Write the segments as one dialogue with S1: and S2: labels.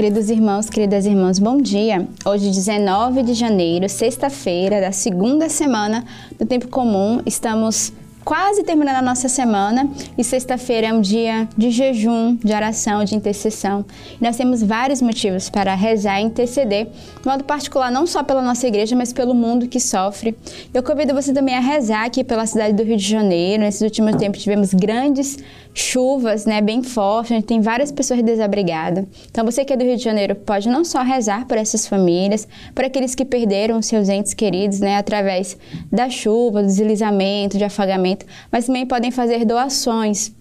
S1: Queridos irmãos, queridas irmãs, bom dia. Hoje, 19 de janeiro, sexta-feira da segunda semana do tempo comum, estamos quase terminando a nossa semana e sexta-feira é um dia de jejum, de oração, de intercessão. E nós temos vários motivos para rezar e interceder, de modo particular, não só pela nossa igreja, mas pelo mundo que sofre. Eu convido você também a rezar aqui pela cidade do Rio de Janeiro. Nesses últimos tempos tivemos grandes chuvas, né, bem fortes, a gente tem várias pessoas desabrigadas. Então você que é do Rio de Janeiro pode não só rezar por essas famílias, por aqueles que perderam seus entes queridos, né, através da chuva, do deslizamento, de afagamento, mas também podem fazer doações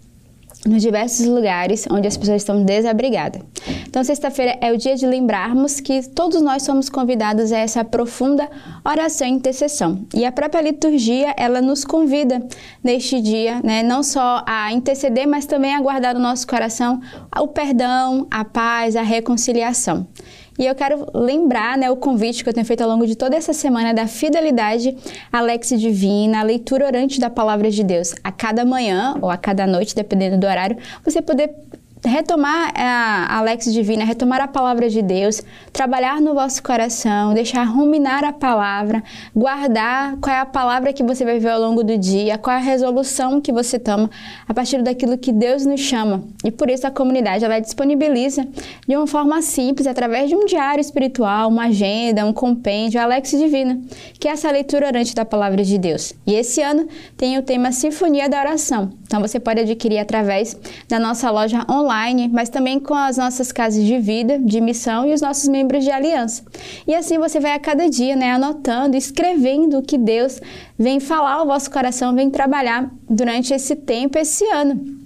S1: nos diversos lugares onde as pessoas estão desabrigadas. Então, sexta-feira é o dia de lembrarmos que todos nós somos convidados a essa profunda oração e intercessão. E a própria liturgia, ela nos convida neste dia, né, não só a interceder, mas também a guardar no nosso coração o perdão, a paz, a reconciliação. E eu quero lembrar né, o convite que eu tenho feito ao longo de toda essa semana da fidelidade à Lex Divina, a leitura orante da Palavra de Deus. A cada manhã ou a cada noite, dependendo do horário, você poder retomar a Alex Divina, retomar a palavra de Deus, trabalhar no vosso coração, deixar ruminar a palavra, guardar qual é a palavra que você vai ver ao longo do dia, qual é a resolução que você toma a partir daquilo que Deus nos chama. E por isso a comunidade ela disponibiliza de uma forma simples, através de um diário espiritual, uma agenda, um compêndio, Alex Divina, que é essa leitura orante da palavra de Deus. E esse ano tem o tema Sinfonia da Oração. Então você pode adquirir através da nossa loja online, mas também com as nossas casas de vida, de missão e os nossos membros de aliança. E assim você vai a cada dia, né, anotando, escrevendo o que Deus vem falar ao vosso coração, vem trabalhar durante esse tempo, esse ano.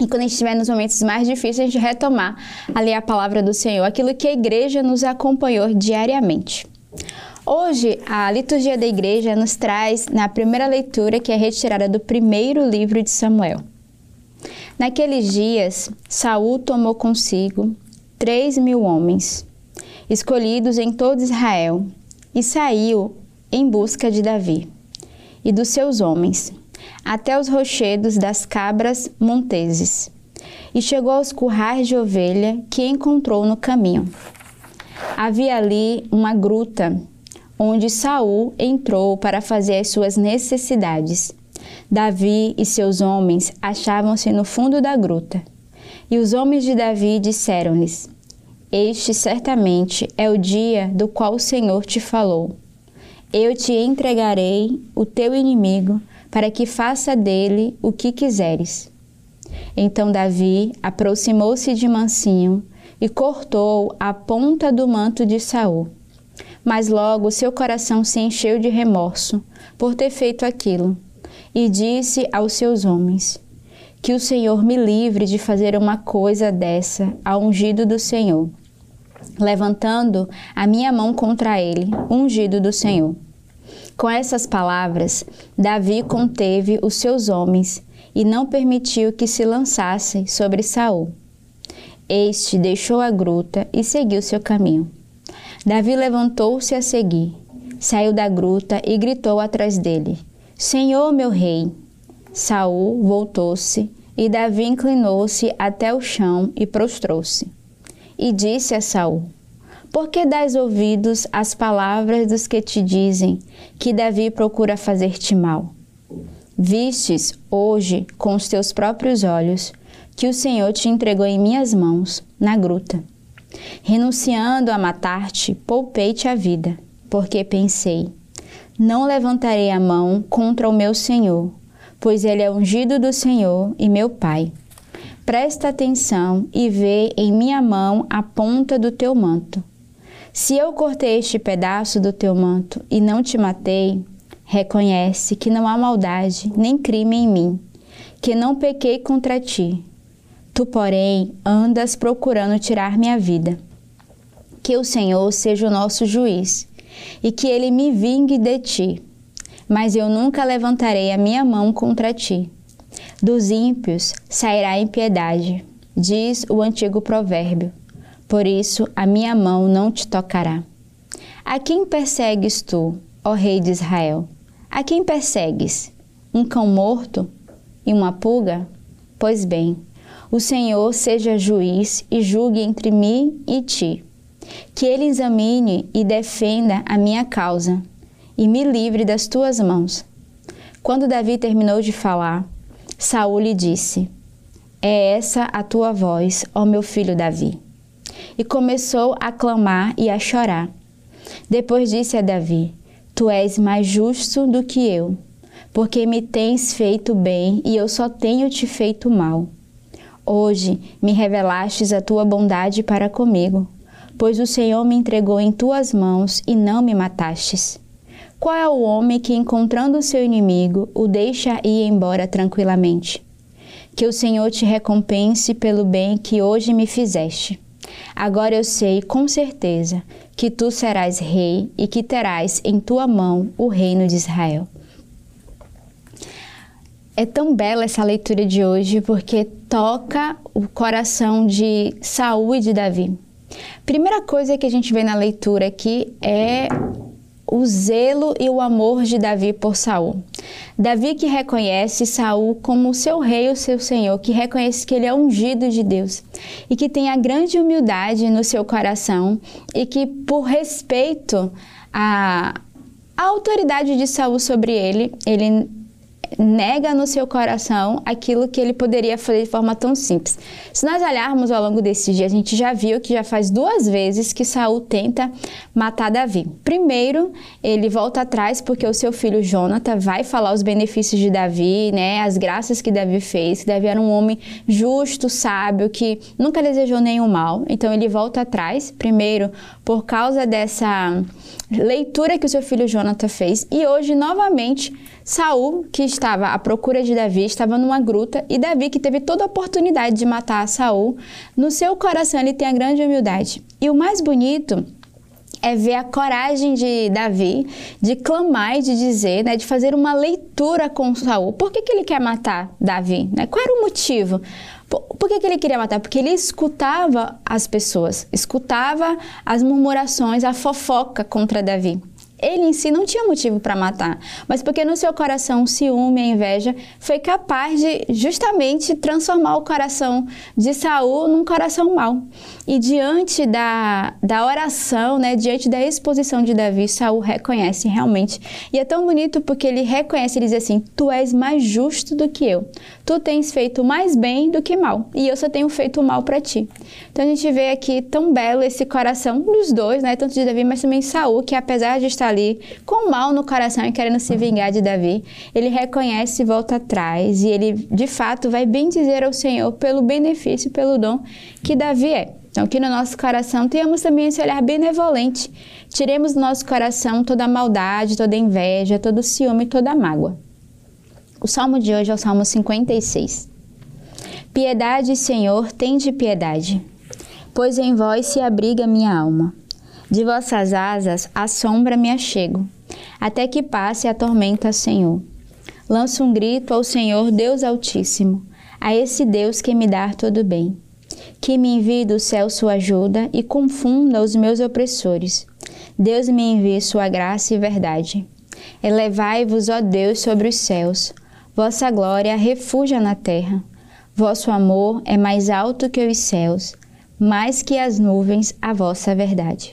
S1: E quando a gente estiver nos momentos mais difíceis, a gente retomar ali a palavra do Senhor, aquilo que a igreja nos acompanhou diariamente. Hoje, a liturgia da igreja nos traz na primeira leitura, que é retirada do primeiro livro de Samuel. Naqueles dias, Saul tomou consigo três mil homens, escolhidos em todo Israel, e saiu em busca de Davi e dos seus homens, até os rochedos das cabras monteses, e chegou aos currais de ovelha que encontrou no caminho. Havia ali uma gruta onde Saul entrou para fazer as suas necessidades. Davi e seus homens achavam-se no fundo da gruta. E os homens de Davi disseram-lhes: Este certamente é o dia do qual o Senhor te falou. Eu te entregarei o teu inimigo para que faça dele o que quiseres. Então Davi aproximou-se de mansinho e cortou a ponta do manto de Saul mas logo seu coração se encheu de remorso por ter feito aquilo, e disse aos seus homens: Que o Senhor me livre de fazer uma coisa dessa ao ungido do Senhor. Levantando a minha mão contra ele, ungido do Senhor. Com essas palavras, Davi conteve os seus homens e não permitiu que se lançassem sobre Saul. Este deixou a gruta e seguiu seu caminho. Davi levantou-se a seguir, saiu da gruta e gritou atrás dele: Senhor, meu rei! Saul voltou-se e Davi inclinou-se até o chão e prostrou-se. E disse a Saul: Por que dás ouvidos às palavras dos que te dizem que Davi procura fazer-te mal? Vistes hoje com os teus próprios olhos que o Senhor te entregou em minhas mãos na gruta. Renunciando a matar-te, poupei-te a vida, porque pensei: não levantarei a mão contra o meu Senhor, pois ele é ungido do Senhor e meu Pai. Presta atenção e vê em minha mão a ponta do teu manto. Se eu cortei este pedaço do teu manto e não te matei, reconhece que não há maldade nem crime em mim, que não pequei contra ti, Tu, porém, andas procurando tirar minha vida. Que o Senhor seja o nosso juiz e que ele me vingue de ti. Mas eu nunca levantarei a minha mão contra ti. Dos ímpios sairá impiedade, diz o antigo provérbio. Por isso a minha mão não te tocará. A quem persegues tu, ó Rei de Israel? A quem persegues? Um cão morto e uma pulga? Pois bem, O Senhor seja juiz e julgue entre mim e ti. Que ele examine e defenda a minha causa e me livre das tuas mãos. Quando Davi terminou de falar, Saul lhe disse: É essa a tua voz, ó meu filho Davi. E começou a clamar e a chorar. Depois disse a Davi: Tu és mais justo do que eu, porque me tens feito bem e eu só tenho te feito mal. Hoje me revelastes a tua bondade para comigo, pois o Senhor me entregou em tuas mãos e não me matastes. Qual é o homem que, encontrando o seu inimigo, o deixa ir embora tranquilamente? Que o Senhor te recompense pelo bem que hoje me fizeste. Agora eu sei com certeza que tu serás rei e que terás em tua mão o reino de Israel. É tão bela essa leitura de hoje porque toca o coração de Saul e de Davi. Primeira coisa que a gente vê na leitura aqui é o zelo e o amor de Davi por Saul. Davi que reconhece Saul como seu rei, o seu senhor, que reconhece que ele é ungido de Deus e que tem a grande humildade no seu coração e que por respeito à, autoridade de Saul sobre ele, ele nega no seu coração aquilo que ele poderia fazer de forma tão simples. Se nós olharmos ao longo desse dia, a gente já viu que já faz duas vezes que Saul tenta matar Davi. Primeiro, ele volta atrás porque o seu filho Jonathan vai falar os benefícios de Davi, né, as graças que Davi fez. Davi era um homem justo, sábio, que nunca desejou nenhum mal. Então ele volta atrás, primeiro por causa dessa leitura que o seu filho Jonathan fez, e hoje novamente Saul, que estava à procura de Davi, estava numa gruta e Davi, que teve toda a oportunidade de matar Saul, no seu coração ele tem a grande humildade. E o mais bonito é ver a coragem de Davi de clamar e de dizer, né, de fazer uma leitura com Saul. Por que, que ele quer matar Davi? Né? Qual era o motivo? Por que, que ele queria matar? Porque ele escutava as pessoas, escutava as murmurações, a fofoca contra Davi ele em si não tinha motivo para matar, mas porque no seu coração o ciúme, a inveja, foi capaz de justamente transformar o coração de Saul num coração mau. E diante da, da oração, né, diante da exposição de Davi, Saul reconhece realmente. E é tão bonito porque ele reconhece, ele diz assim: Tu és mais justo do que eu. Tu tens feito mais bem do que mal, e eu só tenho feito mal para ti. Então a gente vê aqui tão belo esse coração dos dois, né, tanto de Davi, mas também Saul, que apesar de estar ali com mal no coração e querendo se vingar de Davi, ele reconhece e volta atrás, e ele de fato vai bem dizer ao Senhor pelo benefício, pelo dom que Davi é. Então, que no nosso coração tenhamos também esse olhar benevolente. Tiremos do nosso coração toda a maldade, toda a inveja, todo o ciúme, toda a mágoa. O salmo de hoje é o salmo 56. Piedade, Senhor, tende piedade, pois em vós se abriga minha alma. De vossas asas a sombra me achego, até que passe a tormenta, Senhor. Lanço um grito ao Senhor Deus Altíssimo, a esse Deus que me dá todo bem. Que me envie do céu sua ajuda e confunda os meus opressores. Deus me envie sua graça e verdade. Elevai-vos, ó Deus, sobre os céus. Vossa glória refugia na terra. Vosso amor é mais alto que os céus, mais que as nuvens a vossa verdade.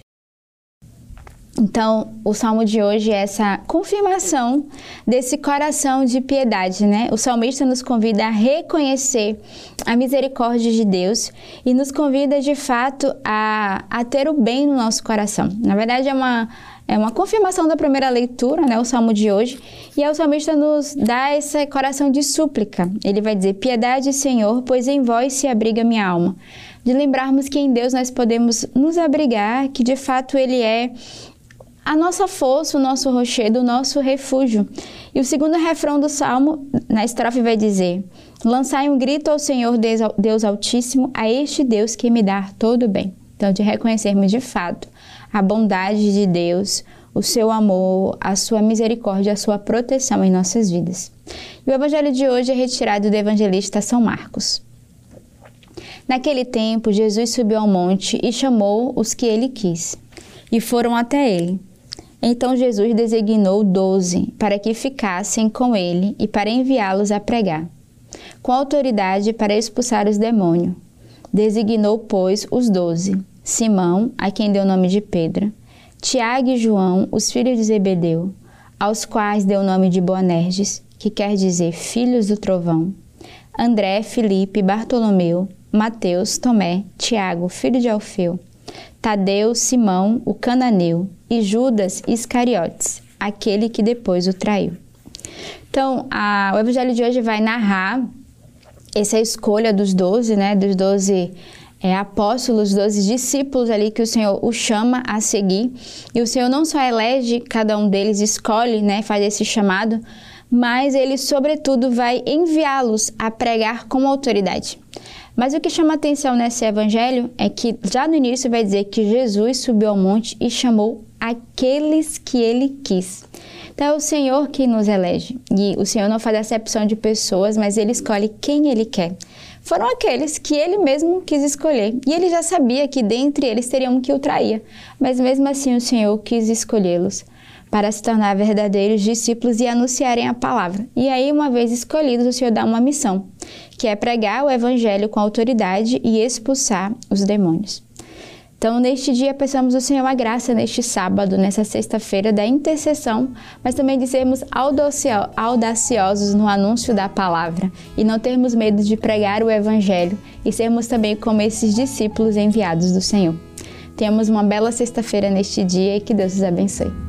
S1: Então, o salmo de hoje é essa confirmação desse coração de piedade, né? O salmista nos convida a reconhecer a misericórdia de Deus e nos convida de fato a, a ter o bem no nosso coração. Na verdade, é uma, é uma confirmação da primeira leitura, né? O salmo de hoje. E o salmista nos dá esse coração de súplica. Ele vai dizer: Piedade, Senhor, pois em vós se abriga minha alma de lembrarmos que em Deus nós podemos nos abrigar, que de fato Ele é a nossa força, o nosso rochedo, o nosso refúgio. E o segundo refrão do salmo, na estrofe, vai dizer: Lançai um grito ao Senhor Deus Altíssimo, a este Deus que me dá todo bem. Então, de reconhecermos de fato a bondade de Deus, o seu amor, a sua misericórdia, a sua proteção em nossas vidas. E o evangelho de hoje é retirado do evangelista São Marcos. Naquele tempo, Jesus subiu ao monte e chamou os que ele quis, e foram até ele. Então Jesus designou doze para que ficassem com ele e para enviá-los a pregar. com autoridade para expulsar os demônios. Designou, pois, os doze: Simão, a quem deu o nome de Pedro, Tiago e João, os filhos de Zebedeu, aos quais deu o nome de Boanerges, que quer dizer filhos do trovão, André, Felipe, Bartolomeu, Mateus, Tomé, Tiago, filho de Alfeu, Tadeu, Simão, o cananeu, e Judas Iscariotes, aquele que depois o traiu. Então, a, o evangelho de hoje vai narrar essa escolha dos doze, né, dos doze é, apóstolos, doze discípulos ali que o Senhor o chama a seguir. E o Senhor não só elege, cada um deles escolhe, né, faz esse chamado, mas ele, sobretudo, vai enviá-los a pregar com autoridade. Mas o que chama atenção nesse evangelho é que já no início vai dizer que Jesus subiu ao monte e chamou aqueles que ele quis. Então é o Senhor que nos elege. E o Senhor não faz acepção de pessoas, mas ele escolhe quem ele quer. Foram aqueles que ele mesmo quis escolher. E ele já sabia que dentre eles teriam um que o traía. Mas mesmo assim o Senhor quis escolhê-los para se tornar verdadeiros discípulos e anunciarem a palavra. E aí, uma vez escolhidos, o Senhor dá uma missão, que é pregar o evangelho com autoridade e expulsar os demônios. Então, neste dia, peçamos ao Senhor a graça neste sábado, nessa sexta-feira da intercessão, mas também de sermos audaciosos no anúncio da palavra e não termos medo de pregar o Evangelho e sermos também como esses discípulos enviados do Senhor. Tenhamos uma bela sexta-feira neste dia e que Deus os abençoe.